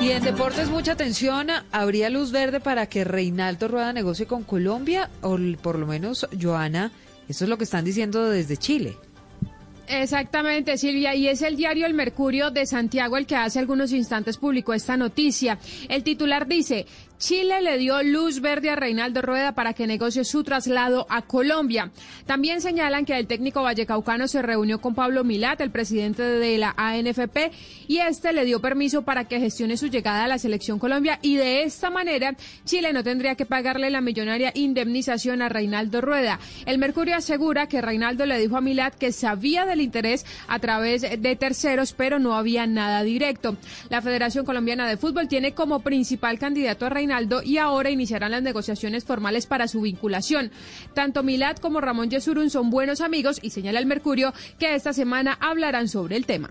Y en deportes mucha atención, ¿habría luz verde para que Reinaldo Rueda negocie con Colombia? O por lo menos, Joana, eso es lo que están diciendo desde Chile. Exactamente, Silvia, y es el diario El Mercurio de Santiago el que hace algunos instantes publicó esta noticia. El titular dice, Chile le dio luz verde a Reinaldo Rueda para que negocie su traslado a Colombia. También señalan que el técnico vallecaucano se reunió con Pablo Milat, el presidente de la ANFP, y este le dio permiso para que gestione su llegada a la selección Colombia y de esta manera Chile no tendría que pagarle la millonaria indemnización a Reinaldo Rueda. El Mercurio asegura que Reinaldo le dijo a Milat que sabía del interés a través de terceros, pero no había nada directo. La Federación Colombiana de Fútbol tiene como principal candidato a Reinaldo y ahora iniciarán las negociaciones formales para su vinculación. Tanto Milad como Ramón Yesurún son buenos amigos y señala el Mercurio que esta semana hablarán sobre el tema.